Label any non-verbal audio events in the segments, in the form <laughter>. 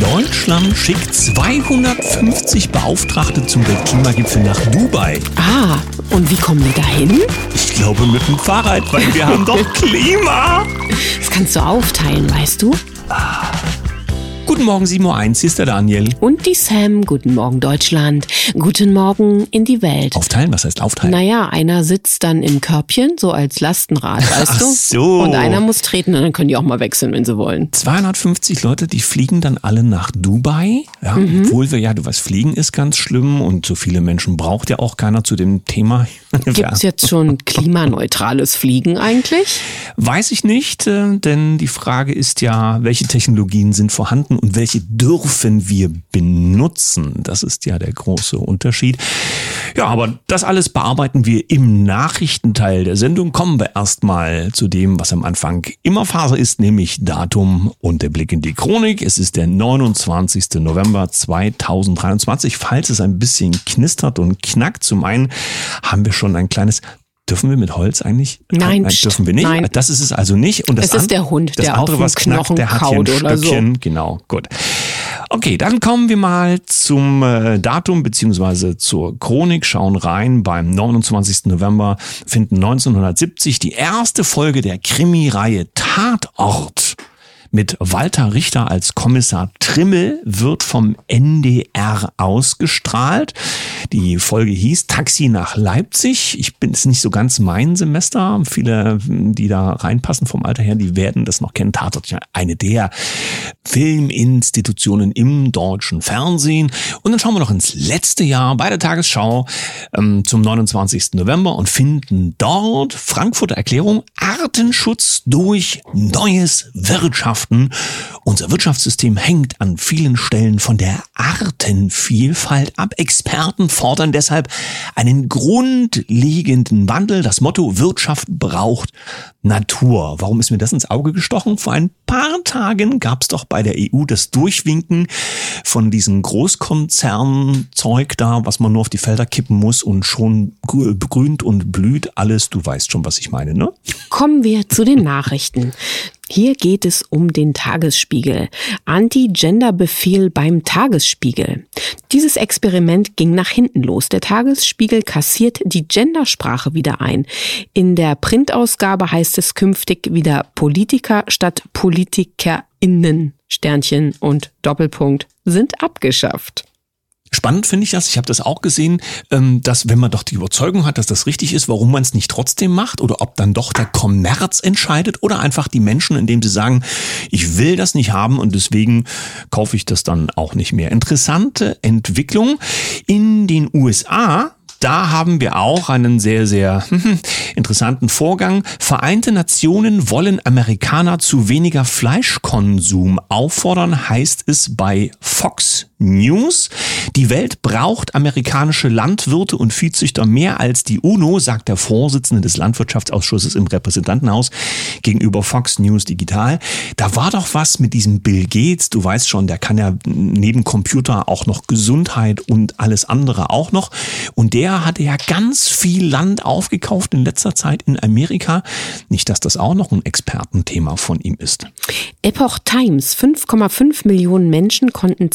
Deutschland schickt 250 Beauftragte zum Weltklimagipfel nach Dubai. Ah, und wie kommen die dahin? Ich glaube mit dem Fahrrad, weil wir haben doch <laughs> Klima. Das kannst du aufteilen, weißt du? Guten Morgen, 7.01 Uhr, hier ist der Daniel. Und die Sam, guten Morgen Deutschland, guten Morgen in die Welt. Aufteilen? Was heißt aufteilen? Naja, einer sitzt dann im Körbchen, so als Lastenrad, weißt Ach du? so. Und einer muss treten und dann können die auch mal wechseln, wenn sie wollen. 250 Leute, die fliegen dann alle nach Dubai. Ja, Mhm. Obwohl wir ja, du weißt, Fliegen ist ganz schlimm und so viele Menschen braucht ja auch keiner zu dem Thema. <laughs> Gibt's jetzt schon klimaneutrales Fliegen eigentlich? Weiß ich nicht, äh, denn die Frage ist ja, welche Technologien sind vorhanden und welche dürfen wir benutzen? Das ist ja der große Unterschied. Ja, aber das alles bearbeiten wir im Nachrichtenteil der Sendung. Kommen wir erstmal zu dem, was am Anfang immer Phase ist, nämlich Datum und der Blick in die Chronik. Es ist der 29. November 2023. Falls es ein bisschen knistert und knackt, zum einen haben wir schon ein kleines Dürfen wir mit Holz eigentlich? Nein, Nein pst, dürfen wir nicht. nein. Das ist es also nicht. Und das Es ist der Hund, das der andere, auf was knackt, der hat hier ein oder so. Stöckchen. Genau, gut. Okay, dann kommen wir mal zum äh, Datum beziehungsweise zur Chronik, schauen rein. Beim 29. November finden 1970 die erste Folge der Krimireihe Tatort mit Walter Richter als Kommissar Trimmel wird vom NDR ausgestrahlt. Die Folge hieß Taxi nach Leipzig. Ich bin es nicht so ganz mein Semester. Viele, die da reinpassen vom Alter her, die werden das noch kennen. Tatort ja eine der Filminstitutionen im deutschen Fernsehen. Und dann schauen wir noch ins letzte Jahr bei der Tagesschau ähm, zum 29. November und finden dort Frankfurter Erklärung Artenschutz durch neues Wirtschaften. Unser Wirtschaftssystem hängt an vielen Stellen von der Artenvielfalt ab. Experten fordern deshalb einen grundlegenden Wandel. Das Motto Wirtschaft braucht Natur. Warum ist mir das ins Auge gestochen? Vor ein paar Tagen gab es doch bei der EU das Durchwinken von diesem Großkonzernzeug da, was man nur auf die Felder kippen muss und schon grü- begrünt und blüht alles. Du weißt schon, was ich meine, ne? Kommen wir zu den Nachrichten. Hier geht es um den Tagesspiegel. Anti-Gender-Befehl beim Tagesspiegel. Dieses Experiment ging nach hinten los. Der Tagesspiegel kassiert die Gendersprache wieder ein. In der Printausgabe heißt es künftig wieder Politiker statt PolitikerInnen. Sternchen und Doppelpunkt sind abgeschafft. Spannend finde ich das, ich habe das auch gesehen, ähm, dass wenn man doch die Überzeugung hat, dass das richtig ist, warum man es nicht trotzdem macht oder ob dann doch der Kommerz entscheidet oder einfach die Menschen, indem sie sagen, ich will das nicht haben und deswegen kaufe ich das dann auch nicht mehr. Interessante Entwicklung in den USA. Da haben wir auch einen sehr, sehr <laughs> interessanten Vorgang. Vereinte Nationen wollen Amerikaner zu weniger Fleischkonsum auffordern, heißt es bei Fox News. Die Welt braucht amerikanische Landwirte und Viehzüchter mehr als die UNO, sagt der Vorsitzende des Landwirtschaftsausschusses im Repräsentantenhaus gegenüber Fox News Digital. Da war doch was mit diesem Bill Gates. Du weißt schon, der kann ja neben Computer auch noch Gesundheit und alles andere auch noch. Und der hatte ja ganz viel Land aufgekauft in letzter Zeit in Amerika. Nicht, dass das auch noch ein Expertenthema von ihm ist. Epoch Times. 5,5 Millionen Menschen konnten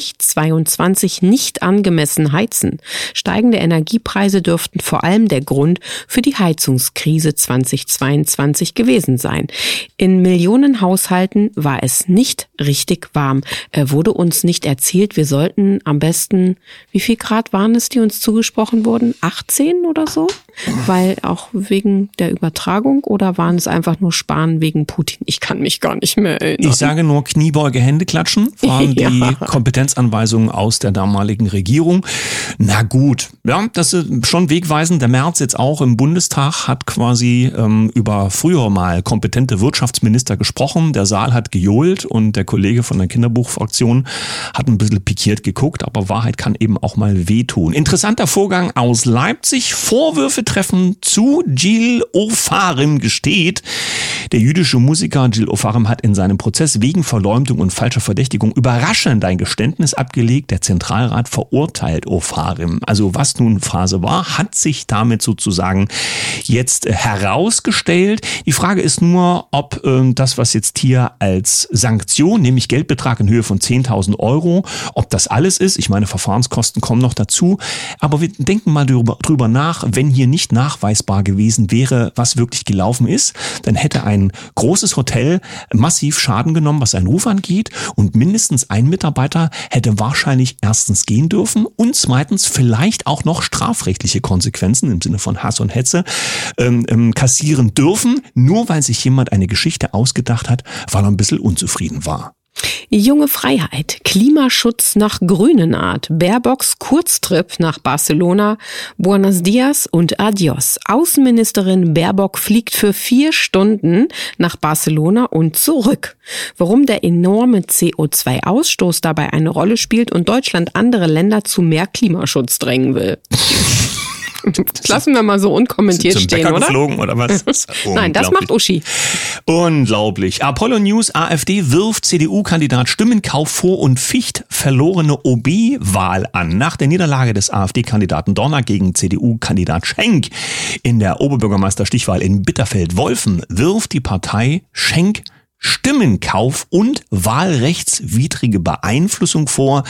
2022 nicht angemessen heizen. Steigende Energiepreise dürften vor allem der Grund für die Heizungskrise 2022 gewesen sein. In Millionen Haushalten war es nicht richtig warm. Er wurde uns nicht erzählt, wir sollten am besten, wie viel Grad waren es, die uns zugesprochen wurden? 18 oder so? Weil auch wegen der Übertragung oder waren es einfach nur Sparen wegen Putin? Ich kann mich gar nicht mehr erinnern. Ich sage nur Kniebeuge, Hände klatschen, waren <laughs> die Ja. Kompetenzanweisungen aus der damaligen Regierung. Na gut, ja, das ist schon wegweisend. Der März jetzt auch im Bundestag hat quasi ähm, über früher mal kompetente Wirtschaftsminister gesprochen. Der Saal hat gejohlt und der Kollege von der Kinderbuchfraktion hat ein bisschen pikiert geguckt, aber Wahrheit kann eben auch mal wehtun. Interessanter Vorgang aus Leipzig. Vorwürfe treffen zu Gil Ofarim gesteht. Der jüdische Musiker Gil Ofarim hat in seinem Prozess wegen Verleumdung und falscher Verdächtigung überraschend ein Geständnis abgelegt. Der Zentralrat verurteilt Ofarim. Also was nun Phase war, hat sich damit sozusagen jetzt herausgestellt. Die Frage ist nur, ob äh, das, was jetzt hier als Sanktion, nämlich Geldbetrag in Höhe von 10.000 Euro, ob das alles ist. Ich meine, Verfahrenskosten kommen noch dazu. Aber wir denken mal drüber nach, wenn hier nicht nachweisbar gewesen wäre, was wirklich gelaufen ist, dann hätte ein großes Hotel massiv Schaden genommen, was seinen Ruf angeht. Und mindestens ein Mitarbeiter hätte wahrscheinlich erstens gehen dürfen und zweitens vielleicht auch noch strafrechtliche Konsequenzen im Sinne von Hass und Hetze ähm, ähm, kassieren dürfen, nur weil sich jemand eine Geschichte ausgedacht hat, weil er ein bisschen unzufrieden war. Junge Freiheit, Klimaschutz nach grünen Art, Baerbocks Kurztrip nach Barcelona, Buenos Dias und Adios. Außenministerin Baerbock fliegt für vier Stunden nach Barcelona und zurück. Warum der enorme CO2-Ausstoß dabei eine Rolle spielt und Deutschland andere Länder zu mehr Klimaschutz drängen will. <laughs> Lassen wir mal so unkommentiert zum stehen, Bäcker oder? geflogen oder was? <laughs> Das Nein, das macht Uschi. Unglaublich. Apollo News, AfD wirft CDU-Kandidat Stimmenkauf vor und ficht verlorene OB-Wahl an. Nach der Niederlage des AfD-Kandidaten Donner gegen CDU-Kandidat Schenk in der Oberbürgermeister-Stichwahl in Bitterfeld-Wolfen wirft die Partei Schenk Stimmenkauf und wahlrechtswidrige Beeinflussung vor.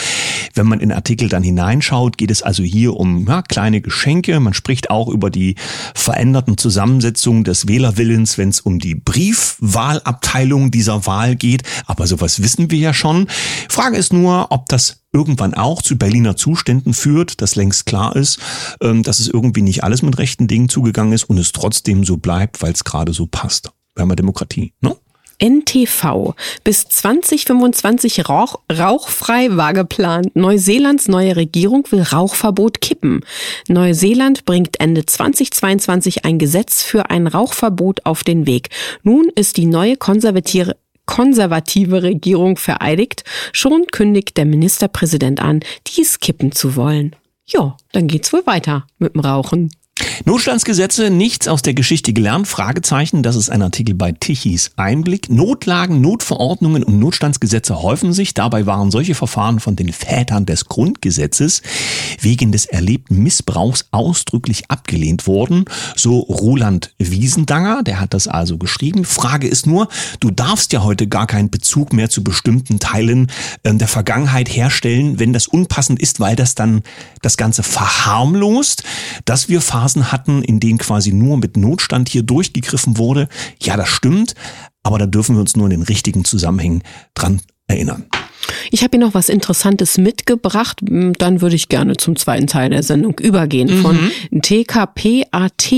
Wenn man in Artikel dann hineinschaut, geht es also hier um ja, kleine Geschenke. Man spricht auch über die veränderten Zusammensetzungen des Wählerwillens, wenn es um die Briefwahlabteilung dieser Wahl geht. Aber sowas wissen wir ja schon. Frage ist nur, ob das irgendwann auch zu Berliner Zuständen führt, das längst klar ist, ähm, dass es irgendwie nicht alles mit rechten Dingen zugegangen ist und es trotzdem so bleibt, weil es gerade so passt. Wir haben ja Demokratie, ne? NTV. Bis 2025 rauch, rauchfrei war geplant. Neuseelands neue Regierung will Rauchverbot kippen. Neuseeland bringt Ende 2022 ein Gesetz für ein Rauchverbot auf den Weg. Nun ist die neue konservative konservative Regierung vereidigt. Schon kündigt der Ministerpräsident an, dies kippen zu wollen. Ja, dann geht's wohl weiter mit dem Rauchen. Notstandsgesetze, nichts aus der Geschichte gelernt? Fragezeichen. Das ist ein Artikel bei Tichys Einblick. Notlagen, Notverordnungen und Notstandsgesetze häufen sich. Dabei waren solche Verfahren von den Vätern des Grundgesetzes wegen des erlebten Missbrauchs ausdrücklich abgelehnt worden. So Roland Wiesendanger, der hat das also geschrieben. Frage ist nur, du darfst ja heute gar keinen Bezug mehr zu bestimmten Teilen ähm, der Vergangenheit herstellen, wenn das unpassend ist, weil das dann das Ganze verharmlost, dass wir Phasen hatten, in denen quasi nur mit Notstand hier durchgegriffen wurde. Ja, das stimmt, aber da dürfen wir uns nur in den richtigen Zusammenhängen dran erinnern. Ich habe hier noch was Interessantes mitgebracht. Dann würde ich gerne zum zweiten Teil der Sendung übergehen. Mhm. Von TKPAT.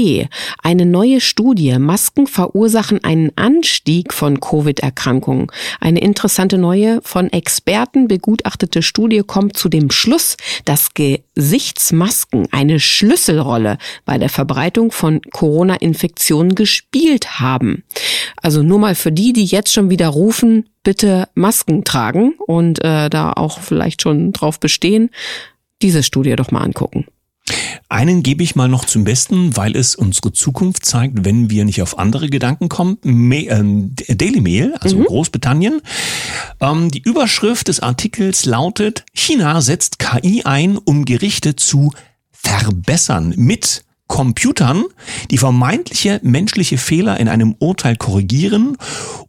Eine neue Studie. Masken verursachen einen Anstieg von Covid-Erkrankungen. Eine interessante neue, von Experten begutachtete Studie kommt zu dem Schluss, dass Gesichtsmasken eine Schlüsselrolle bei der Verbreitung von Corona-Infektionen gespielt haben. Also nur mal für die, die jetzt schon wieder rufen, bitte Masken tragen und äh, da auch vielleicht schon drauf bestehen, diese Studie doch mal angucken. Einen gebe ich mal noch zum Besten, weil es unsere Zukunft zeigt, wenn wir nicht auf andere Gedanken kommen. ähm, Daily Mail, also mhm. Großbritannien. Ähm, die Überschrift des Artikels lautet, China setzt KI ein, um Gerichte zu verbessern mit Computern, die vermeintliche menschliche Fehler in einem Urteil korrigieren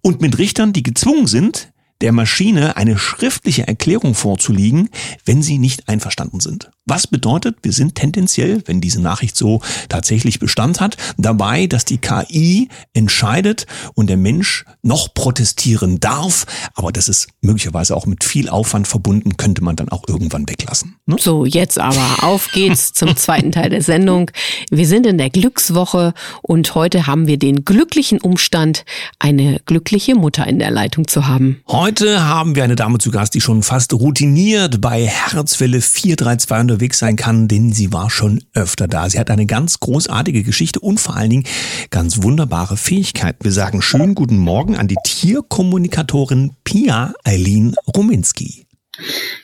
und mit Richtern, die gezwungen sind, der Maschine eine schriftliche Erklärung vorzulegen, wenn sie nicht einverstanden sind. Was bedeutet, wir sind tendenziell, wenn diese Nachricht so tatsächlich Bestand hat, dabei, dass die KI entscheidet und der Mensch noch protestieren darf, aber das ist möglicherweise auch mit viel Aufwand verbunden, könnte man dann auch irgendwann weglassen. Ne? So, jetzt aber auf geht's <laughs> zum zweiten Teil der Sendung. Wir sind in der Glückswoche und heute haben wir den glücklichen Umstand, eine glückliche Mutter in der Leitung zu haben. Heute haben wir eine Dame zu Gast, die schon fast routiniert bei Herzwelle 432 unterwegs sein kann, denn sie war schon öfter da. Sie hat eine ganz großartige Geschichte und vor allen Dingen ganz wunderbare Fähigkeiten. Wir sagen schönen guten Morgen an die Tierkommunikatorin Pia Eileen Ruminski.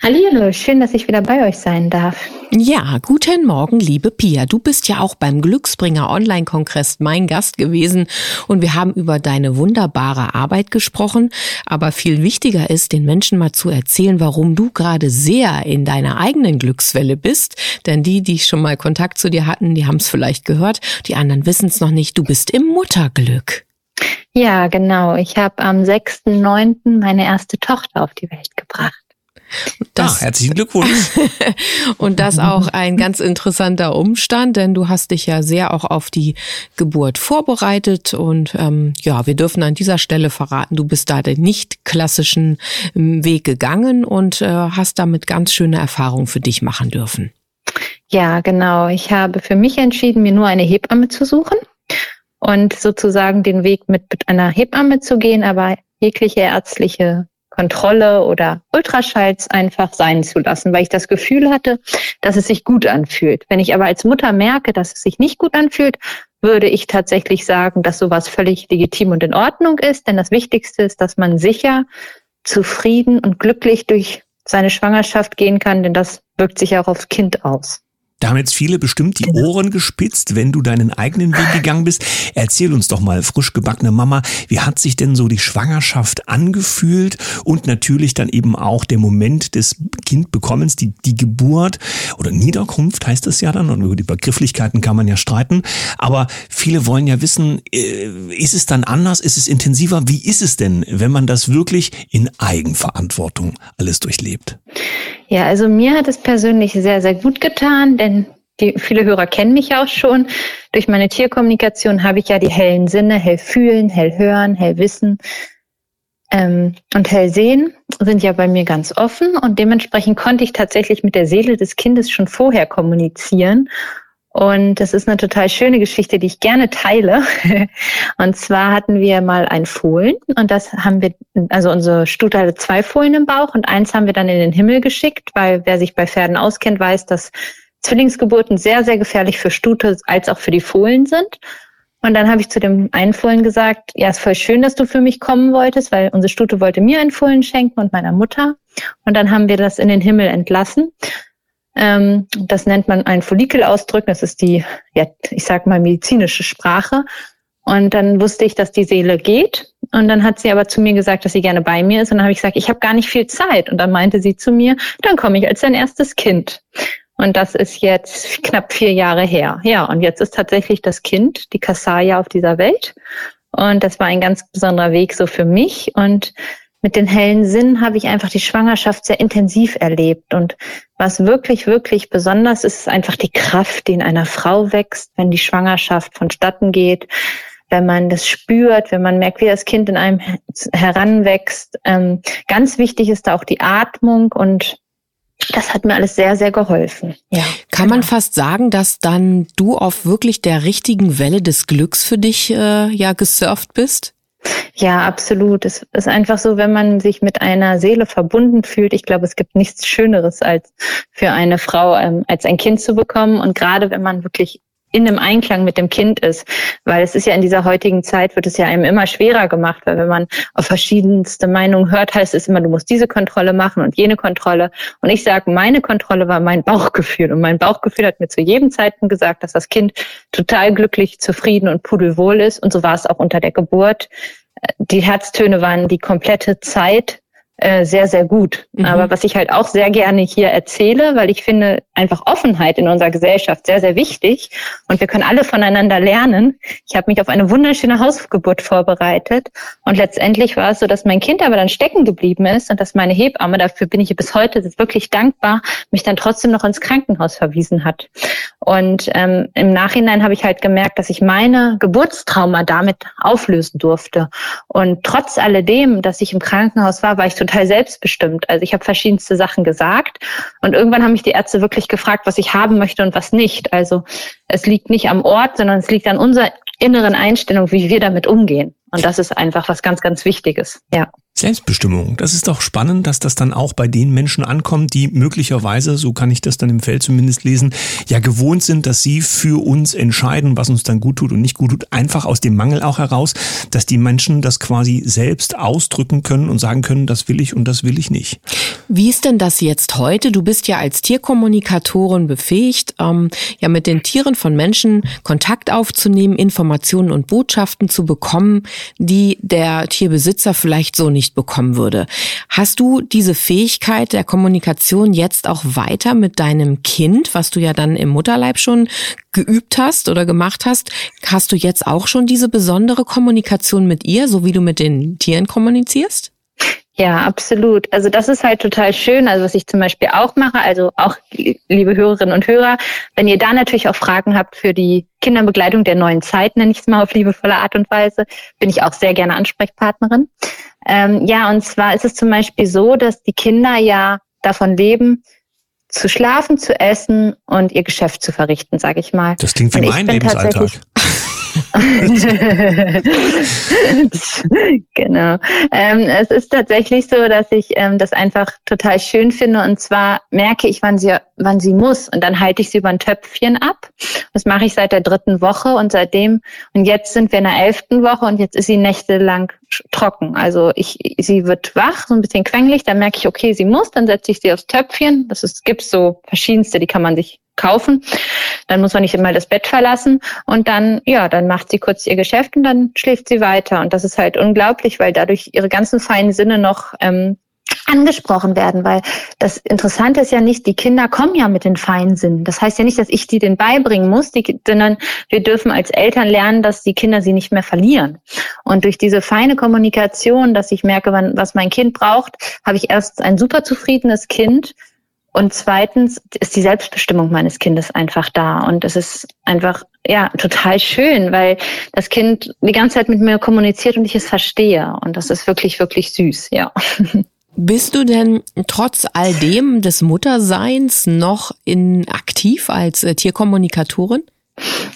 Hallo, schön, dass ich wieder bei euch sein darf. Ja, guten Morgen, liebe Pia. Du bist ja auch beim Glücksbringer Online-Kongress mein Gast gewesen und wir haben über deine wunderbare Arbeit gesprochen. Aber viel wichtiger ist, den Menschen mal zu erzählen, warum du gerade sehr in deiner eigenen Glückswelle bist. Denn die, die schon mal Kontakt zu dir hatten, die haben es vielleicht gehört. Die anderen wissen es noch nicht. Du bist im Mutterglück. Ja, genau. Ich habe am 6.9. meine erste Tochter auf die Welt gebracht. Das, ah, herzlichen Glückwunsch. <laughs> und das auch ein ganz interessanter Umstand, denn du hast dich ja sehr auch auf die Geburt vorbereitet und ähm, ja, wir dürfen an dieser Stelle verraten, du bist da den nicht klassischen ähm, Weg gegangen und äh, hast damit ganz schöne Erfahrungen für dich machen dürfen. Ja, genau. Ich habe für mich entschieden, mir nur eine Hebamme zu suchen und sozusagen den Weg mit einer Hebamme zu gehen, aber jegliche ärztliche Kontrolle oder Ultraschalls einfach sein zu lassen, weil ich das Gefühl hatte, dass es sich gut anfühlt. Wenn ich aber als Mutter merke, dass es sich nicht gut anfühlt, würde ich tatsächlich sagen, dass sowas völlig legitim und in Ordnung ist. Denn das Wichtigste ist, dass man sicher, zufrieden und glücklich durch seine Schwangerschaft gehen kann, denn das wirkt sich auch aufs Kind aus. Da haben jetzt viele bestimmt die genau. Ohren gespitzt, wenn du deinen eigenen Weg gegangen bist. Erzähl uns doch mal, frisch gebackene Mama, wie hat sich denn so die Schwangerschaft angefühlt und natürlich dann eben auch der Moment des Kindbekommens, die, die Geburt oder Niederkunft heißt es ja dann und über die Begrifflichkeiten kann man ja streiten. Aber viele wollen ja wissen, äh, ist es dann anders, ist es intensiver? Wie ist es denn, wenn man das wirklich in Eigenverantwortung alles durchlebt? Ja, also mir hat es persönlich sehr, sehr gut getan, denn die, viele Hörer kennen mich auch schon. Durch meine Tierkommunikation habe ich ja die hellen Sinne, hell fühlen, hell hören, hell wissen ähm, und hell sehen sind ja bei mir ganz offen und dementsprechend konnte ich tatsächlich mit der Seele des Kindes schon vorher kommunizieren und das ist eine total schöne Geschichte, die ich gerne teile. <laughs> Und zwar hatten wir mal ein Fohlen und das haben wir, also unsere Stute hatte zwei Fohlen im Bauch und eins haben wir dann in den Himmel geschickt, weil wer sich bei Pferden auskennt, weiß, dass Zwillingsgeburten sehr, sehr gefährlich für Stute als auch für die Fohlen sind. Und dann habe ich zu dem einen Fohlen gesagt, ja, ist voll schön, dass du für mich kommen wolltest, weil unsere Stute wollte mir ein Fohlen schenken und meiner Mutter. Und dann haben wir das in den Himmel entlassen. Ähm, das nennt man ein Follikel ausdrücken. Das ist die, ja, ich sag mal, medizinische Sprache. Und dann wusste ich, dass die Seele geht. Und dann hat sie aber zu mir gesagt, dass sie gerne bei mir ist. Und dann habe ich gesagt, ich habe gar nicht viel Zeit. Und dann meinte sie zu mir, dann komme ich als dein erstes Kind. Und das ist jetzt knapp vier Jahre her. Ja, und jetzt ist tatsächlich das Kind, die Kassaya, auf dieser Welt. Und das war ein ganz besonderer Weg so für mich. Und mit den hellen Sinnen habe ich einfach die Schwangerschaft sehr intensiv erlebt. Und was wirklich, wirklich besonders ist, ist einfach die Kraft, die in einer Frau wächst, wenn die Schwangerschaft vonstatten geht, wenn man das spürt, wenn man merkt, wie das Kind in einem heranwächst. Ähm, ganz wichtig ist da auch die Atmung und das hat mir alles sehr, sehr geholfen. Ja, Kann genau. man fast sagen, dass dann du auf wirklich der richtigen Welle des Glücks für dich äh, ja gesurft bist? Ja, absolut. Es ist einfach so, wenn man sich mit einer Seele verbunden fühlt. Ich glaube, es gibt nichts Schöneres als für eine Frau, ähm, als ein Kind zu bekommen. Und gerade wenn man wirklich in einem Einklang mit dem Kind ist, weil es ist ja in dieser heutigen Zeit wird es ja einem immer schwerer gemacht, weil wenn man auf verschiedenste Meinungen hört, heißt es immer, du musst diese Kontrolle machen und jene Kontrolle. Und ich sage, meine Kontrolle war mein Bauchgefühl und mein Bauchgefühl hat mir zu jedem Zeitpunkt gesagt, dass das Kind total glücklich, zufrieden und pudelwohl ist und so war es auch unter der Geburt. Die Herztöne waren die komplette Zeit äh, sehr, sehr gut. Mhm. Aber was ich halt auch sehr gerne hier erzähle, weil ich finde einfach Offenheit in unserer Gesellschaft sehr, sehr wichtig und wir können alle voneinander lernen. Ich habe mich auf eine wunderschöne Hausgeburt vorbereitet und letztendlich war es so, dass mein Kind aber dann stecken geblieben ist und dass meine Hebamme, dafür bin ich bis heute wirklich dankbar, mich dann trotzdem noch ins Krankenhaus verwiesen hat. Und ähm, im Nachhinein habe ich halt gemerkt, dass ich meine Geburtstrauma damit auflösen durfte. Und trotz alledem, dass ich im Krankenhaus war, war ich total selbstbestimmt. Also ich habe verschiedenste Sachen gesagt und irgendwann haben mich die Ärzte wirklich gefragt, was ich haben möchte und was nicht. Also es liegt nicht am Ort, sondern es liegt an unserer inneren Einstellung, wie wir damit umgehen. Und das ist einfach was ganz, ganz Wichtiges. Ja. Selbstbestimmung. Das ist doch spannend, dass das dann auch bei den Menschen ankommt, die möglicherweise, so kann ich das dann im Feld zumindest lesen, ja gewohnt sind, dass sie für uns entscheiden, was uns dann gut tut und nicht gut tut. Einfach aus dem Mangel auch heraus, dass die Menschen das quasi selbst ausdrücken können und sagen können, das will ich und das will ich nicht. Wie ist denn das jetzt heute? Du bist ja als Tierkommunikatorin befähigt, ähm, ja mit den Tieren von Menschen Kontakt aufzunehmen, Informationen und Botschaften zu bekommen, die der Tierbesitzer vielleicht so nicht nicht bekommen würde. Hast du diese Fähigkeit der Kommunikation jetzt auch weiter mit deinem Kind, was du ja dann im Mutterleib schon geübt hast oder gemacht hast? Hast du jetzt auch schon diese besondere Kommunikation mit ihr, so wie du mit den Tieren kommunizierst? Ja, absolut. Also das ist halt total schön. Also was ich zum Beispiel auch mache, also auch liebe Hörerinnen und Hörer, wenn ihr da natürlich auch Fragen habt für die Kinderbegleitung der neuen Zeit, nenne ich es mal auf liebevolle Art und Weise, bin ich auch sehr gerne Ansprechpartnerin. Ähm, ja, und zwar ist es zum Beispiel so, dass die Kinder ja davon leben, zu schlafen, zu essen und ihr Geschäft zu verrichten, sage ich mal. Das klingt wie mein Lebensalltag. <laughs> genau. Ähm, es ist tatsächlich so, dass ich ähm, das einfach total schön finde. Und zwar merke ich, wann sie, wann sie muss. Und dann halte ich sie über ein Töpfchen ab. Das mache ich seit der dritten Woche und seitdem. Und jetzt sind wir in der elften Woche und jetzt ist sie nächtelang trocken. Also ich, sie wird wach, so ein bisschen quengelig. Dann merke ich, okay, sie muss. Dann setze ich sie aufs Töpfchen. Das ist, gibt so verschiedenste, die kann man sich kaufen. Dann muss man nicht immer das Bett verlassen und dann, ja, dann macht sie kurz ihr Geschäft und dann schläft sie weiter. Und das ist halt unglaublich, weil dadurch ihre ganzen feinen Sinne noch ähm, angesprochen werden, weil das Interessante ist ja nicht, die Kinder kommen ja mit den feinen Sinnen. Das heißt ja nicht, dass ich die den beibringen muss, die, sondern wir dürfen als Eltern lernen, dass die Kinder sie nicht mehr verlieren. Und durch diese feine Kommunikation, dass ich merke, wann, was mein Kind braucht, habe ich erst ein super zufriedenes Kind, und zweitens ist die Selbstbestimmung meines Kindes einfach da. Und es ist einfach, ja, total schön, weil das Kind die ganze Zeit mit mir kommuniziert und ich es verstehe. Und das ist wirklich, wirklich süß, ja. Bist du denn trotz all dem des Mutterseins noch in aktiv als äh, Tierkommunikatorin?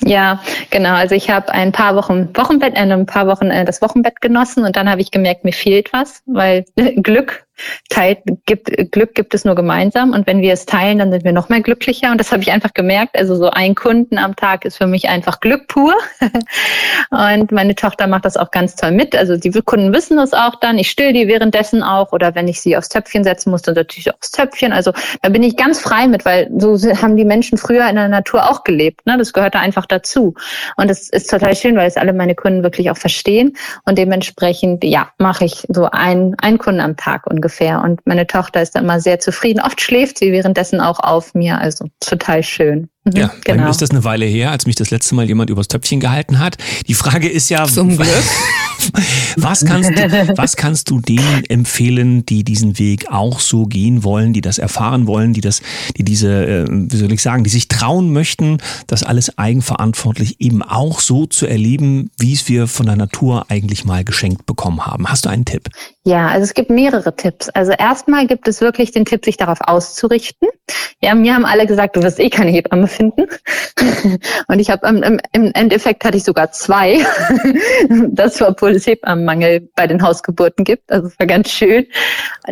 Ja, genau. Also ich habe ein paar Wochen Wochenbett, äh, ein paar Wochen äh, das Wochenbett genossen und dann habe ich gemerkt, mir fehlt was, weil <laughs> Glück teilt, gibt, Glück gibt es nur gemeinsam und wenn wir es teilen, dann sind wir noch mehr glücklicher und das habe ich einfach gemerkt. Also so ein Kunden am Tag ist für mich einfach Glück pur <laughs> und meine Tochter macht das auch ganz toll mit. Also die Kunden wissen das auch dann. Ich still die währenddessen auch oder wenn ich sie aufs Töpfchen setzen muss, dann natürlich aufs Töpfchen. Also da bin ich ganz frei mit, weil so haben die Menschen früher in der Natur auch gelebt. Ne? Das gehört da einfach dazu und das ist total schön, weil es alle meine Kunden wirklich auch verstehen und dementsprechend, ja, mache ich so ein, ein Kunden am Tag ungefähr ungefähr. Und meine Tochter ist dann immer sehr zufrieden. Oft schläft sie währenddessen auch auf mir. Also total schön. Mhm, ja, genau. dann ist das eine Weile her, als mich das letzte Mal jemand übers Töpfchen gehalten hat. Die Frage ist ja, zum Glück. <laughs> was kannst du, was kannst du denen empfehlen, die diesen Weg auch so gehen wollen, die das erfahren wollen, die das, die diese, äh, wie soll ich sagen, die sich trauen möchten, das alles eigenverantwortlich eben auch so zu erleben, wie es wir von der Natur eigentlich mal geschenkt bekommen haben. Hast du einen Tipp? Ja, also es gibt mehrere Tipps. Also erstmal gibt es wirklich den Tipp, sich darauf auszurichten. Ja, mir haben alle gesagt, du wirst eh keine Hebamme finden. <laughs> Und ich habe im, im Endeffekt hatte ich sogar zwei. Das obwohl es Hebammenmangel bei den Hausgeburten gibt. Also es war ganz schön.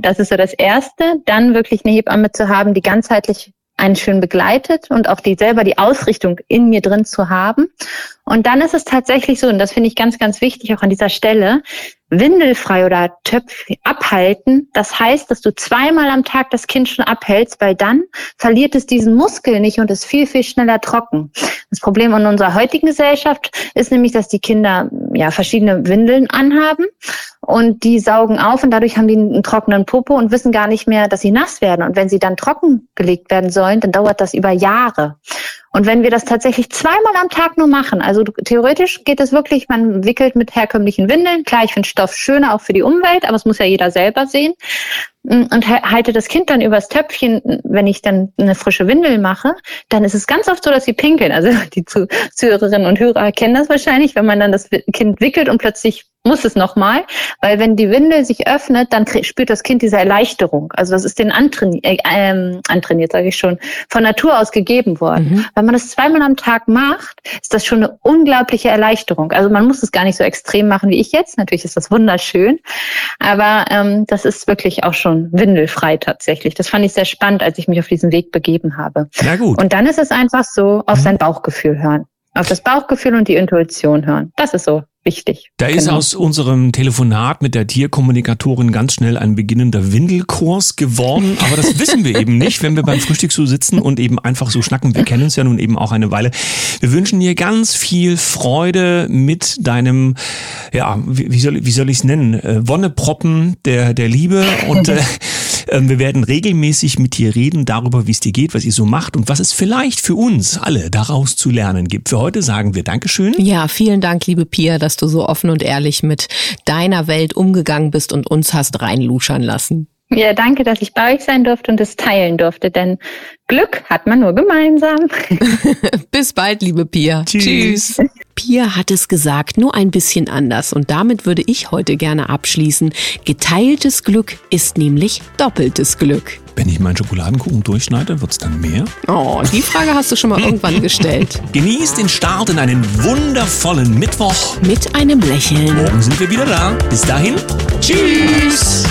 Das ist so das Erste. Dann wirklich eine Hebamme zu haben, die ganzheitlich einen schön begleitet und auch die selber die Ausrichtung in mir drin zu haben. Und dann ist es tatsächlich so, und das finde ich ganz, ganz wichtig auch an dieser Stelle, windelfrei oder Töpf abhalten. Das heißt, dass du zweimal am Tag das Kind schon abhältst, weil dann verliert es diesen Muskel nicht und ist viel, viel schneller trocken. Das Problem in unserer heutigen Gesellschaft ist nämlich, dass die Kinder ja verschiedene Windeln anhaben und die saugen auf und dadurch haben die einen trockenen Popo und wissen gar nicht mehr, dass sie nass werden. Und wenn sie dann trocken gelegt werden sollen, dann dauert das über Jahre. Und wenn wir das tatsächlich zweimal am Tag nur machen, also theoretisch geht es wirklich, man wickelt mit herkömmlichen Windeln. Klar, ich finde Stoff schöner auch für die Umwelt, aber es muss ja jeder selber sehen. Mm, und halte das Kind dann übers Töpfchen, wenn ich dann eine frische Windel mache, dann ist es ganz oft so, dass sie pinkeln. Also <laughs> die Zuhörerinnen und Hörer kennen das wahrscheinlich, wenn man dann das Kind wickelt und plötzlich muss es nochmal, weil wenn die Windel sich öffnet, dann spürt das Kind diese Erleichterung. Also das ist den antrainiert, äh, ähm, antrainiert sage ich schon, von Natur aus gegeben worden. Mhm. Wenn man das zweimal am Tag macht, ist das schon eine unglaubliche Erleichterung. Also man muss es gar nicht so extrem machen wie ich jetzt. Natürlich ist das wunderschön, aber ähm, das ist wirklich auch schon windelfrei tatsächlich. Das fand ich sehr spannend, als ich mich auf diesen Weg begeben habe. Na gut. Und dann ist es einfach so, auf mhm. sein Bauchgefühl hören. Auf das Bauchgefühl und die Intuition hören. Das ist so wichtig. Da genau. ist aus unserem Telefonat mit der Tierkommunikatorin ganz schnell ein beginnender Windelkurs geworden. Aber das <laughs> wissen wir eben nicht, wenn wir beim Frühstück so sitzen und eben einfach so schnacken. Wir kennen uns ja nun eben auch eine Weile. Wir wünschen dir ganz viel Freude mit deinem, ja, wie soll, wie soll ich es nennen? Äh, Wonneproppen der, der Liebe und äh, <laughs> wir werden regelmäßig mit dir reden darüber, wie es dir geht, was ihr so macht und was es vielleicht für uns alle daraus zu lernen gibt. Für heute sagen wir Dankeschön. Ja, vielen Dank, liebe Pia, dass du so offen und ehrlich mit deiner Welt umgegangen bist und uns hast reinluschern lassen. Ja, danke, dass ich bei euch sein durfte und es teilen durfte, denn Glück hat man nur gemeinsam. <laughs> Bis bald, liebe Pia. Tschüss. Tschüss. Pia hat es gesagt, nur ein bisschen anders. Und damit würde ich heute gerne abschließen. Geteiltes Glück ist nämlich doppeltes Glück. Wenn ich meinen Schokoladenkuchen durchschneide, wird's dann mehr? Oh, die Frage hast du schon mal irgendwann <laughs> gestellt. Genießt den Start in einen wundervollen Mittwoch. Mit einem Lächeln. Morgen sind wir wieder da. Bis dahin. Tschüss.